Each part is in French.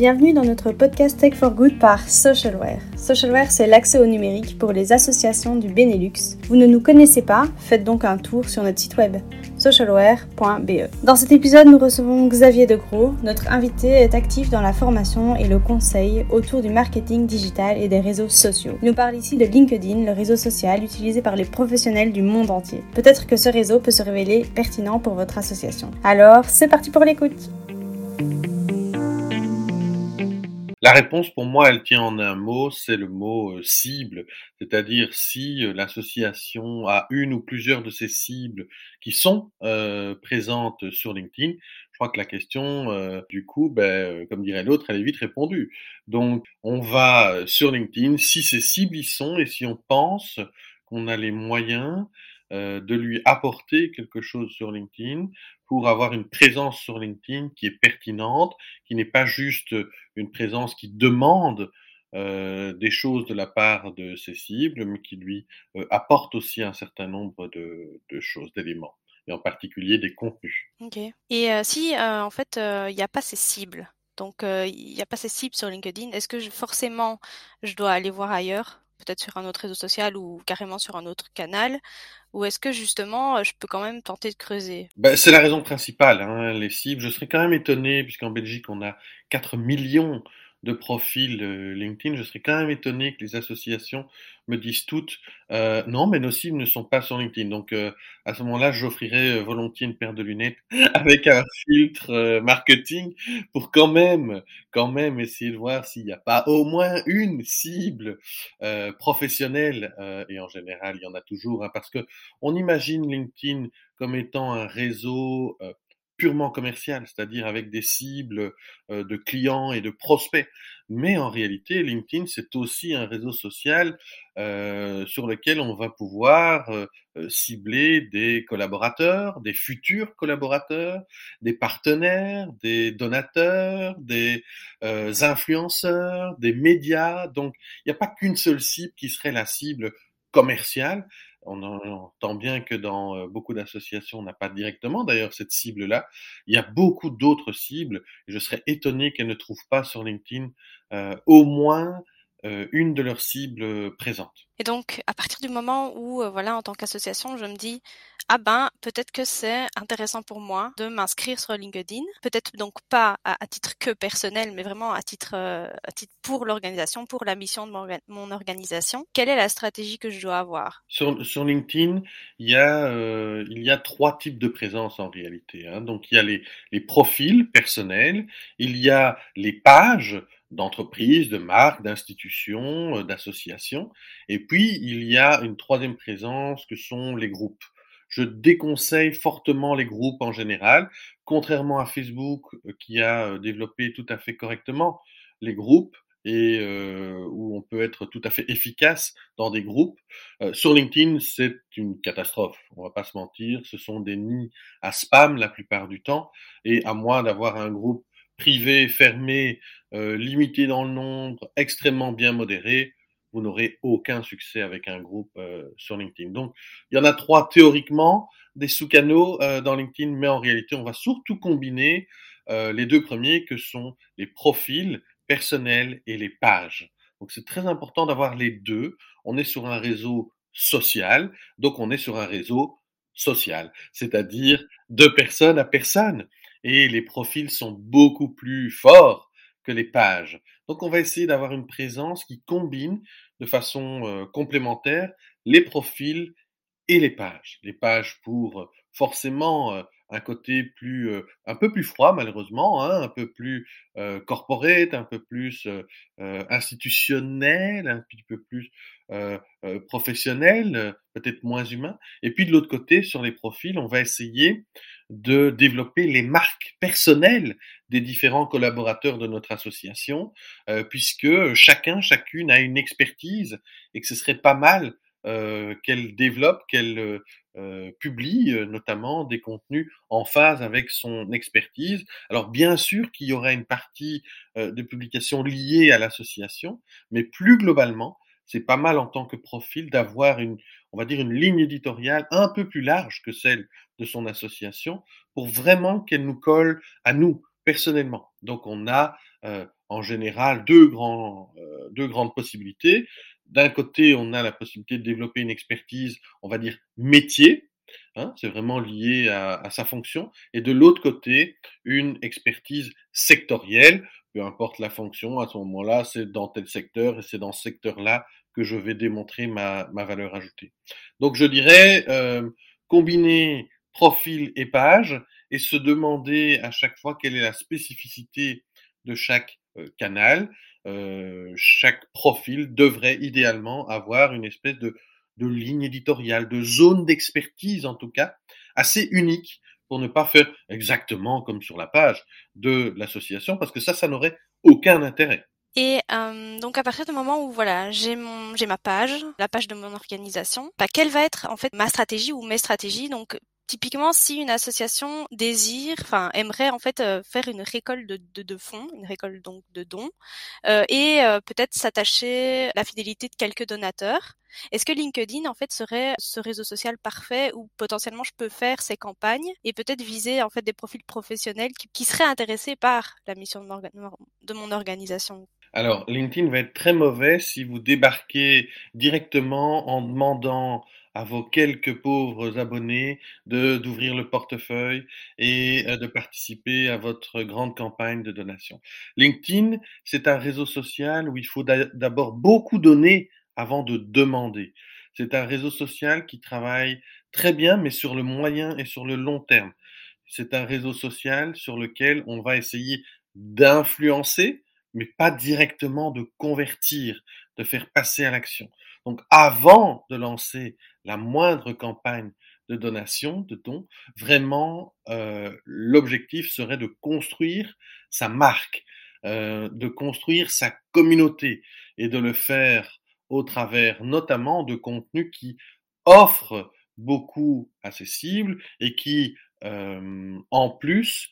Bienvenue dans notre podcast Tech for Good par Socialware. Socialware, c'est l'accès au numérique pour les associations du Benelux. Vous ne nous connaissez pas Faites donc un tour sur notre site web socialware.be. Dans cet épisode, nous recevons Xavier Degros. Notre invité est actif dans la formation et le conseil autour du marketing digital et des réseaux sociaux. Il nous parle ici de LinkedIn, le réseau social utilisé par les professionnels du monde entier. Peut-être que ce réseau peut se révéler pertinent pour votre association. Alors, c'est parti pour l'écoute. La réponse, pour moi, elle tient en un mot, c'est le mot euh, cible. C'est-à-dire si euh, l'association a une ou plusieurs de ces cibles qui sont euh, présentes sur LinkedIn, je crois que la question, du coup, ben, comme dirait l'autre, elle est vite répondue. Donc, on va sur LinkedIn, si ces cibles y sont et si on pense qu'on a les moyens de lui apporter quelque chose sur LinkedIn, pour avoir une présence sur LinkedIn qui est pertinente, qui n'est pas juste une présence qui demande euh, des choses de la part de ses cibles, mais qui lui euh, apporte aussi un certain nombre de, choses, d'éléments, et en particulier des contenus. Ok. Et euh, si euh, en fait il n'y a pas ces cibles, donc il n'y a pas ces cibles sur LinkedIn, est-ce que forcément je dois aller voir ailleurs? Peut-être sur un autre réseau social ou carrément sur un autre canal Ou est-ce que justement, je peux quand même tenter de creuser? Ben, C'est la raison principale, hein, les cibles. Je serais quand même étonné, puisqu'en Belgique, on a 4 millions de profil euh, LinkedIn, je serais quand même étonné que les associations me disent toutes euh, non, mais nos cibles ne sont pas sur LinkedIn. Donc euh, à ce moment-là, j'offrirais volontiers une paire de lunettes avec un filtre marketing pour quand même, quand même essayer de voir s'il n'y a pas au moins une cible professionnelle. et en général, il y en a toujours, hein, parce que on imagine LinkedIn comme étant un réseau purement commercial, c'est-à-dire avec des cibles euh, de clients et de prospects. Mais en réalité, LinkedIn, c'est aussi un réseau social euh, sur lequel on va pouvoir euh, cibler des collaborateurs, des futurs collaborateurs, des partenaires, des donateurs, des influenceurs, des médias. Donc, il n'y a pas qu'une seule cible qui serait la cible commerciale, on entend bien que dans euh, beaucoup d'associations, on n'a pas directement d'ailleurs cette cible-là. Il y a beaucoup d'autres cibles. Je serais étonné qu'elles ne trouvent pas sur LinkedIn euh, au moins euh, une de leurs cibles présentes. Et donc, à partir du moment où, voilà, en tant qu'association, je me dis, ah ben peut-être que c'est intéressant pour moi de m'inscrire sur LinkedIn, peut-être donc pas à, titre que personnel, mais vraiment à titre, euh, à titre pour l'organisation, pour la mission de mon, organisation. Quelle est la stratégie que je dois avoir? Sur, sur LinkedIn, il y a euh, il y a trois types de présence en réalité. Hein. Donc il y a les, les profils personnels, il y a les pages d'entreprises, de marques, d'institutions, euh, d'associations. Et puis, il y a une troisième présence que sont les groupes. Je déconseille fortement les groupes en général, contrairement à Facebook euh, qui a euh, développé tout à fait correctement les groupes et où on peut être tout à fait efficace dans des groupes. sur LinkedIn, c'est une catastrophe. On va pas se mentir, ce sont des nids à spam la plupart du temps, et à moins d'avoir un groupe privé, fermé, limité dans le nombre, extrêmement bien modéré, vous n'aurez aucun succès avec un groupe euh, sur LinkedIn. Donc, il y en a trois théoriquement des sous-canaux euh, dans LinkedIn, mais en réalité, on va surtout combiner euh, les deux premiers que sont les profils personnels et les pages. Donc, c'est très important d'avoir les deux. On est sur un réseau social, donc on est sur un réseau social, c'est-à-dire de personne à personne. Et les profils sont beaucoup plus forts que les pages. Donc on va essayer d'avoir une présence qui combine de façon euh, complémentaire les profils et les pages. Les pages pour euh, forcément euh, un côté plus un peu plus froid malheureusement, hein, un peu plus corporate, un peu plus institutionnel, un petit peu plus professionnel, peut-être moins humain. Et puis de l'autre côté, sur les profils, on va essayer de développer les marques personnelles des différents collaborateurs de notre association, puisque chacun, chacune a une expertise et que ce serait pas mal euh, qu'elle développe, qu'elle euh, publie euh, notamment des contenus en phase avec son expertise. Alors bien sûr qu'il y aura une partie de publication liée à l'association, mais plus globalement, c'est pas mal en tant que profil d'avoir une, on va dire une ligne éditoriale un peu plus large que celle de son association pour vraiment qu'elle nous colle à nous personnellement. Donc on a en général deux grandes possibilités. D'un côté, on a la possibilité de développer une expertise, on va dire métier, Hein, c'est vraiment lié à, sa fonction. Et de l'autre côté, une expertise sectorielle, peu importe la fonction, à ce moment-là, c'est dans tel secteur et c'est dans ce secteur-là que je vais démontrer ma, valeur ajoutée. Donc je dirais euh, combiner profil et page et se demander à chaque fois quelle est la spécificité de chaque euh, canal. Euh, chaque profil devrait idéalement avoir une espèce de ligne éditoriale, de zone d'expertise en tout cas, assez unique pour ne pas faire exactement comme sur la page de l'association, parce que ça, ça n'aurait aucun intérêt. Et euh, donc à partir du moment où voilà j'ai mon j'ai ma page, la page de mon organisation, bah, quelle va être en fait ma stratégie ou mes stratégies Donc typiquement, si une association désire, enfin aimerait en fait euh, faire une récolte de, fonds, une récolte donc de dons, euh, et euh, peut-être s'attacher à la fidélité de quelques donateurs, est-ce que LinkedIn en fait serait ce réseau social parfait où potentiellement je peux faire ces campagnes et peut-être viser en fait des profils professionnels qui, seraient intéressés par la mission de mon organisation? Alors, LinkedIn va être très mauvais si vous débarquez directement en demandant à vos quelques pauvres abonnés d'ouvrir le portefeuille et euh, de participer à votre grande campagne de donation. LinkedIn, c'est un réseau social où il faut d'abord beaucoup donner avant de demander. C'est un réseau social qui travaille très bien, mais sur le moyen et sur le long terme. C'est un réseau social sur lequel on va essayer d'influencer, mais pas directement de convertir, de faire passer à l'action. Donc avant de lancer la moindre campagne de donation, de dons, vraiment euh, l'objectif serait de construire sa marque, euh, de construire sa communauté et de le faire au travers notamment de contenus qui offrent beaucoup à ses cibles et qui euh, en plus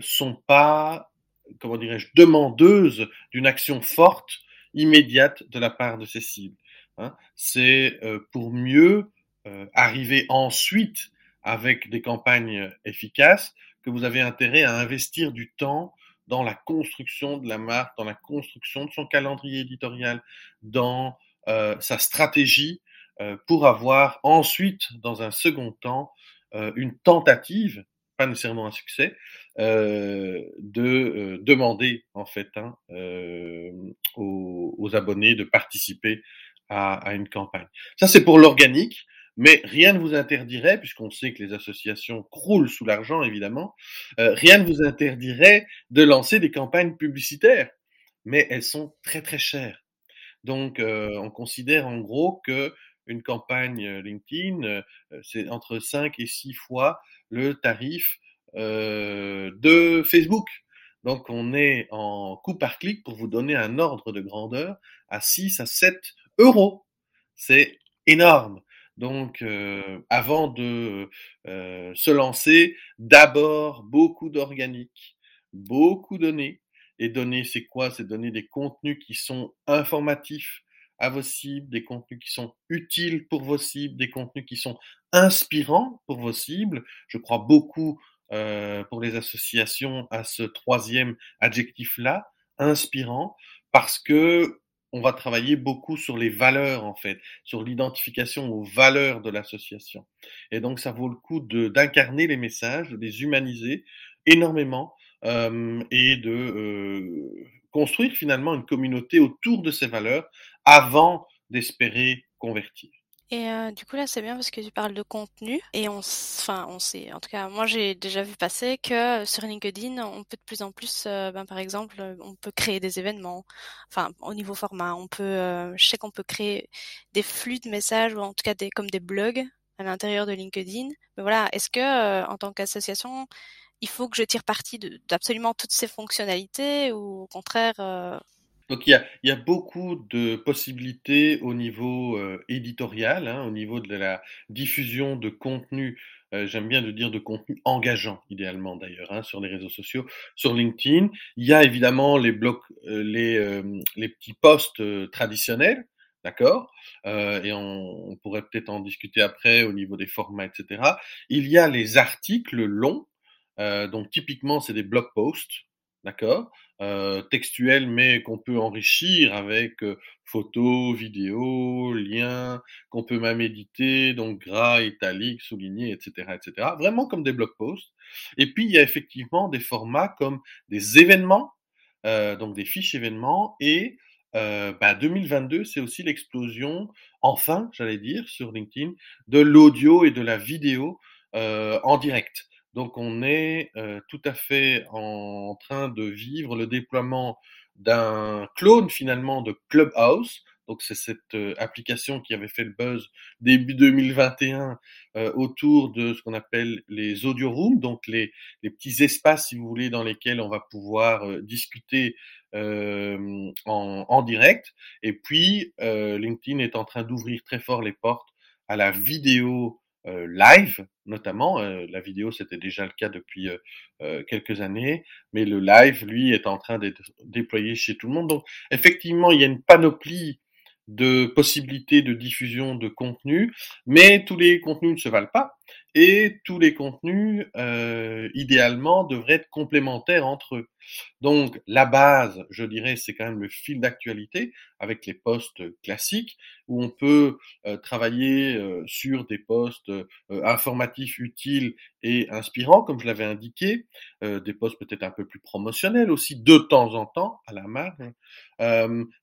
sont pas comment dirais-je demandeuses d'une action forte immédiate de la part de ses cibles. Hein, c'est euh, pour mieux euh, arriver ensuite avec des campagnes efficaces que vous avez intérêt à investir du temps dans la construction de la marque, dans la construction de son calendrier éditorial, dans euh, sa stratégie pour avoir ensuite, dans un second temps, une tentative, pas nécessairement un succès, de demander en fait hein, aux, aux, abonnés de participer à, une campagne. Ça, c'est pour l'organique, mais rien ne vous interdirait, puisqu'on sait que les associations croulent sous l'argent, évidemment, euh, rien ne vous interdirait de lancer des campagnes publicitaires, mais elles sont très très chères. Donc, euh, on considère en gros que une campagne euh, LinkedIn, c'est entre 5 et 6 fois le tarif de Facebook. Donc, on est en coût par clic pour vous donner un ordre de grandeur à 6 à 7 euros. C'est énorme. Donc, euh, avant de euh, se lancer, d'abord beaucoup d'organique, beaucoup donner. Et donner, c'est quoi? C'est donner des contenus qui sont informatifs à vos cibles, des contenus qui sont utiles pour vos cibles, des contenus qui sont inspirants pour vos cibles. Je crois beaucoup euh, pour les associations à ce troisième adjectif-là, inspirant, parce que on va travailler beaucoup sur les valeurs en fait, sur l'identification aux valeurs de l'association. Et donc ça vaut le coup d'incarner les messages, de les humaniser énormément euh, et de euh, construire finalement une communauté autour de ces valeurs avant d'espérer convertir. Et euh, du coup là c'est bien parce que tu parles de contenu et on, enfin on sait, en tout cas moi j'ai déjà vu passer que sur LinkedIn on peut de plus en plus, euh, ben, par exemple on peut créer des événements, enfin au niveau format, on peut, euh, je sais qu'on peut créer des flux de messages ou en tout cas des comme des blogs à l'intérieur de LinkedIn. Mais voilà, est-ce que en tant qu'association il faut que je tire parti d'absolument toutes ces fonctionnalités ou au contraire donc il y a, il y a beaucoup de possibilités au niveau euh, éditorial, hein, au niveau de la diffusion de contenu. Euh, j'aime bien de dire de contenu engageant, idéalement d'ailleurs, hein, sur les réseaux sociaux, sur LinkedIn. Il y a évidemment les blocs, euh, les, les petits posts traditionnels, d'accord Et on, on pourrait peut-être en discuter après au niveau des formats, etc. Il y a les articles longs, donc typiquement c'est des blog posts, d'accord euh, textuel, mais qu'on peut enrichir avec euh, photos, vidéos, liens, qu'on peut même éditer, donc gras, italique, souligné, etc., etc. Vraiment comme des blog posts. Et puis il y a effectivement des formats comme des événements, euh, donc des fiches événements, et euh, bah, 2022, c'est aussi l'explosion, enfin, j'allais dire, sur LinkedIn, de l'audio et de la vidéo en direct. Donc on est euh, tout à fait en, train de vivre le déploiement d'un clone finalement de Clubhouse. Donc c'est cette euh, application qui avait fait le buzz début 2021 euh, autour de ce qu'on appelle les audio rooms, donc les, petits espaces, si vous voulez, dans lesquels on va pouvoir discuter en, direct. Et puis LinkedIn est en train d'ouvrir très fort les portes à la vidéo live, notamment. Euh, la vidéo, c'était déjà le cas depuis euh, quelques années, mais le live, lui, est en train d'être déployé chez tout le monde. Donc, effectivement, il y a une panoplie de possibilités de diffusion de contenu, mais tous les contenus ne se valent pas et tous les contenus, euh, idéalement, devraient être complémentaires entre eux. Donc, la base, je dirais, c'est quand même le fil d'actualité avec les postes classiques où on peut euh, travailler euh, sur des postes informatifs utiles et inspirants, comme je l'avais indiqué, des postes peut-être un peu plus promotionnels aussi, de temps en temps, à la marge.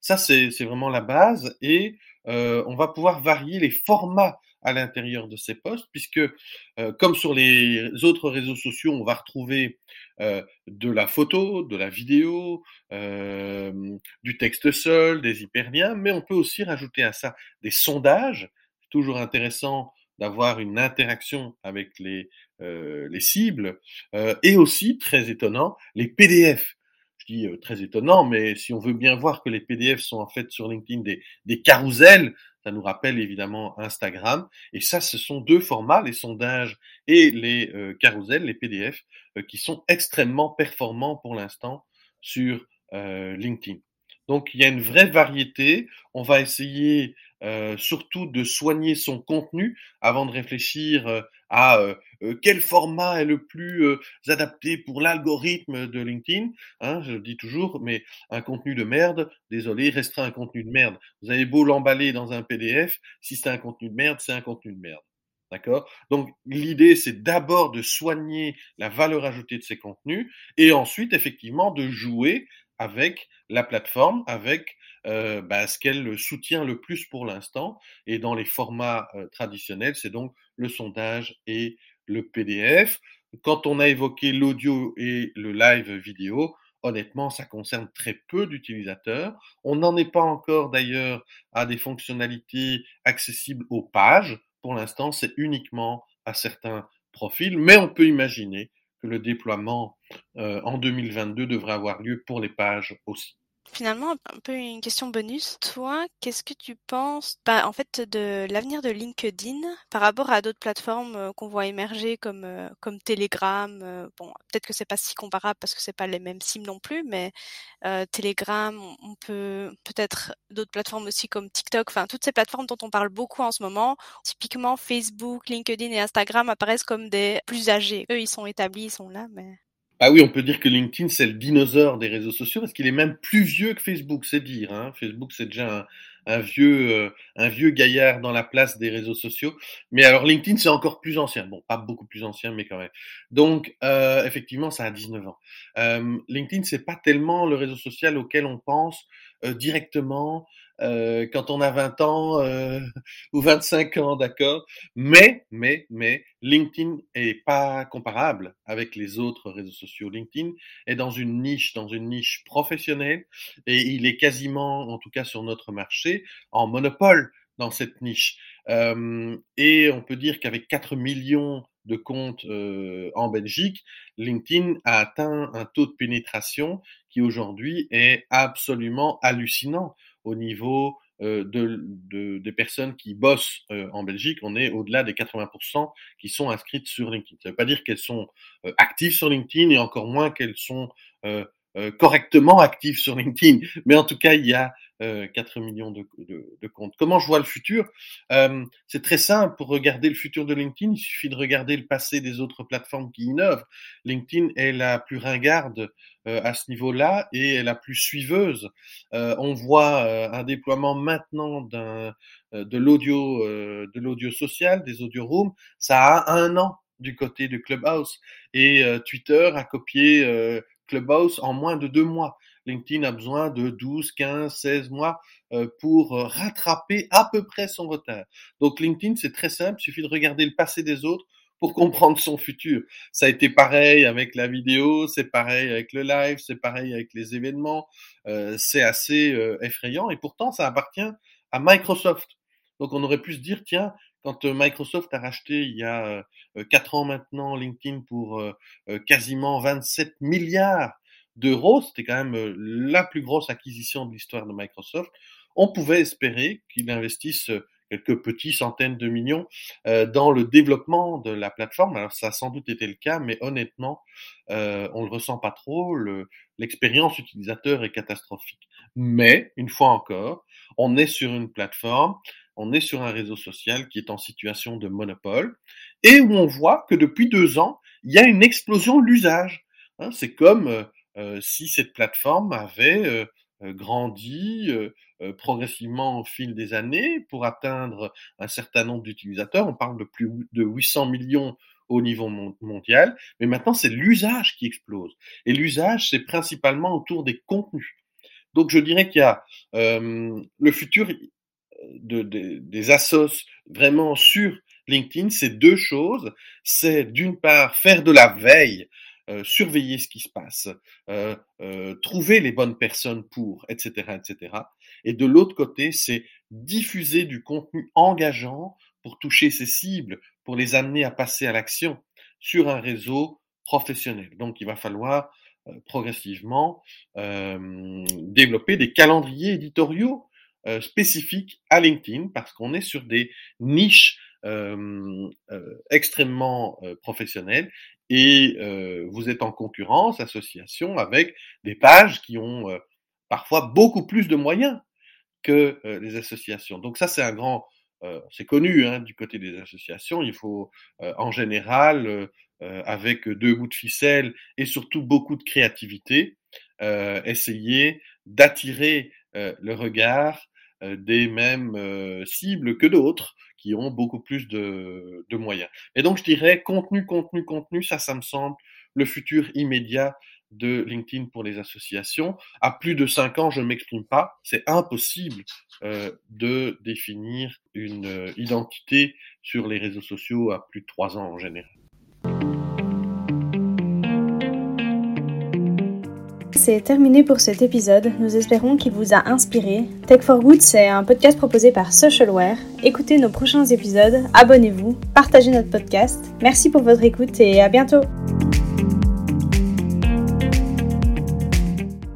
ça, c'est vraiment la base et on va pouvoir varier les formats à l'intérieur de ces postes, puisque euh, comme sur les autres réseaux sociaux, on va retrouver euh, de la photo, de la vidéo, euh, du texte seul, des hyperliens, mais on peut aussi rajouter à ça des sondages. Toujours intéressant d'avoir une interaction avec les, les cibles, et aussi, très étonnant, les PDF je dis très étonnant, mais si on veut bien voir que les PDF sont en fait sur LinkedIn des, des carousels, ça nous rappelle évidemment Instagram. Et ça, ce sont deux formats, les sondages et les euh, carousels, les PDF, euh, qui sont extrêmement performants pour l'instant sur euh, LinkedIn. Donc il y a une vraie variété. On va essayer euh, surtout de soigner son contenu avant de réfléchir euh, à euh, quel format est le plus adapté pour l'algorithme de LinkedIn. Hein, je le dis toujours, mais un contenu de merde, désolé, restera un contenu de merde. Vous avez beau l'emballer dans un PDF, si c'est un contenu de merde, c'est un contenu de merde. D'accord? Donc l'idée, c'est d'abord de soigner la valeur ajoutée de ces contenus et ensuite, effectivement, de jouer avec la plateforme, avec euh, bah, ce qu'elle soutient le plus pour l'instant. Et dans les formats euh, traditionnels, c'est donc le sondage et le PDF. Quand on a évoqué l'audio et le live vidéo, honnêtement, ça concerne très peu d'utilisateurs. On n'en est pas encore d'ailleurs à des fonctionnalités accessibles aux pages. Pour l'instant, c'est uniquement à certains profils, mais on peut imaginer que le déploiement euh, en 2022 devrait avoir lieu pour les pages aussi. Finalement, un peu une question bonus. Toi, qu'est-ce que tu penses, bah, en fait, de l'avenir de LinkedIn par rapport à d'autres plateformes euh, qu'on voit émerger comme euh, comme Telegram. Euh, bon, peut-être que c'est pas si comparable parce que c'est pas les mêmes cibles non plus, mais Telegram, on peut peut-être d'autres plateformes aussi comme TikTok. Enfin, toutes ces plateformes dont on parle beaucoup en ce moment. Typiquement, Facebook, LinkedIn et Instagram apparaissent comme des plus âgés. Eux, ils sont établis, ils sont là, mais ah oui, on peut dire que LinkedIn, c'est le dinosaure des réseaux sociaux parce qu'il est même plus vieux que Facebook, c'est dire. Hein. Facebook, c'est déjà un, vieux, euh, un vieux gaillard dans la place des réseaux sociaux. Mais alors LinkedIn, c'est encore plus ancien. Bon, pas beaucoup plus ancien, mais quand même. Donc, euh, effectivement, ça a 19 ans. Euh, LinkedIn, c'est pas tellement le réseau social auquel on pense directement euh, quand on a 20 ans euh, ou 25 ans, d'accord. Mais, mais, mais, LinkedIn est pas comparable avec les autres réseaux sociaux. LinkedIn est dans une niche, dans une niche professionnelle, et il est quasiment, en tout cas sur notre marché, en monopole dans cette niche. Euh, et on peut dire qu'avec 4 millions de comptes euh, en Belgique, LinkedIn a atteint un taux de pénétration qui aujourd'hui est absolument hallucinant au niveau euh, de, des personnes qui bossent euh, en Belgique, on est au-delà des 80% qui sont inscrites sur LinkedIn. Ça ne veut pas dire qu'elles sont euh, actives sur LinkedIn et encore moins qu'elles sont correctement actif sur LinkedIn, mais en tout cas, il y a 4 millions de, de, comptes. Comment je vois le futur? C'est très simple. Pour regarder le futur de LinkedIn, il suffit de regarder le passé des autres plateformes qui innovent. LinkedIn est la plus ringarde à ce niveau-là et est la plus suiveuse. on voit un déploiement maintenant d'un de l'audio de l'audio social, des audio rooms. Ça a un an du côté de Clubhouse. Et euh, Twitter a copié euh, Clubhouse en moins de deux mois. LinkedIn a besoin de 12, 15, 16 mois euh, pour rattraper à peu près son retard. Donc LinkedIn, c'est très simple, il suffit de regarder le passé des autres pour comprendre son futur. Ça a été pareil avec la vidéo, c'est pareil avec le live, c'est pareil avec les événements. c'est assez effrayant et pourtant ça appartient à Microsoft. Donc on aurait pu se dire, tiens, quand euh, Microsoft a racheté il y a euh, quatre ans maintenant LinkedIn pour euh, quasiment 27 milliards d'euros, c'était quand même la plus grosse acquisition de l'histoire de Microsoft, on pouvait espérer qu'il investisse quelques petits centaines de millions dans le développement de la plateforme. Alors ça a sans doute été le cas, mais honnêtement, euh, on le ressent pas trop. L'expérience utilisateur est catastrophique. Mais une fois encore, on est sur une plateforme on est sur un réseau social qui est en situation de monopole et où on voit que depuis deux ans, il y a une explosion de l'usage. Hein. c'est comme euh, euh, si cette plateforme avait euh, grandi progressivement au fil des années pour atteindre un certain nombre d'utilisateurs. On parle de plus de 800 millions au niveau mondial, mais maintenant c'est l'usage qui explose. Et l'usage, c'est principalement autour des contenus. Donc je dirais qu'il y a le futur, de, des assos vraiment sur LinkedIn, c'est deux choses. C'est d'une part faire de la veille, euh, surveiller ce qui se passe, euh, euh, trouver les bonnes personnes pour, etc., etc. Et de l'autre côté, c'est diffuser du contenu engageant pour toucher ces cibles, pour les amener à passer à l'action sur un réseau professionnel. Donc, il va falloir progressivement développer des calendriers éditoriaux euh, spécifique à LinkedIn parce qu'on est sur des niches euh, euh, extrêmement professionnelles et vous êtes en concurrence, association avec des pages qui ont parfois beaucoup plus de moyens que les associations. Donc ça, c'est un grand, c'est connu hein, du côté des associations. Il faut en général, avec deux bouts de ficelle et surtout beaucoup de créativité, essayer d'attirer le regard euh, des mêmes euh, cibles que d'autres qui ont beaucoup plus de, moyens. Et donc je dirais contenu, contenu, contenu, ça, ça me semble le futur immédiat de LinkedIn pour les associations. À plus de cinq ans, je ne m'exprime pas. C'est impossible euh, de définir une identité sur les réseaux sociaux à plus de trois ans en général. C'est terminé pour cet épisode. Nous espérons qu'il vous a inspiré. Tech for Good, c'est un podcast proposé par Socialware. Écoutez nos prochains épisodes, abonnez-vous, partagez notre podcast. Merci pour votre écoute et à bientôt.